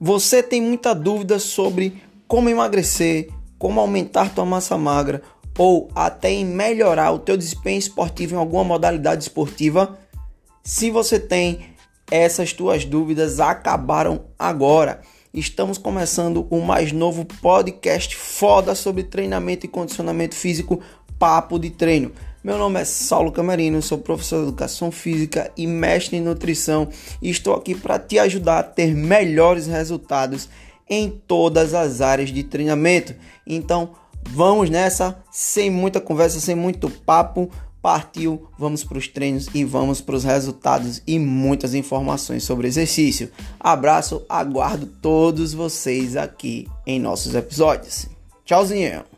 Você tem muita dúvida sobre como emagrecer, como aumentar tua massa magra ou até em melhorar o teu desempenho esportivo em alguma modalidade esportiva? Se você tem essas tuas dúvidas acabaram agora. Estamos começando o mais novo podcast foda sobre treinamento e condicionamento físico, Papo de Treino. Meu nome é Saulo Camarino, sou professor de educação física e mestre em nutrição e estou aqui para te ajudar a ter melhores resultados em todas as áreas de treinamento. Então, vamos nessa, sem muita conversa, sem muito papo. Partiu, vamos para os treinos e vamos para os resultados e muitas informações sobre exercício. Abraço, aguardo todos vocês aqui em nossos episódios. Tchauzinho!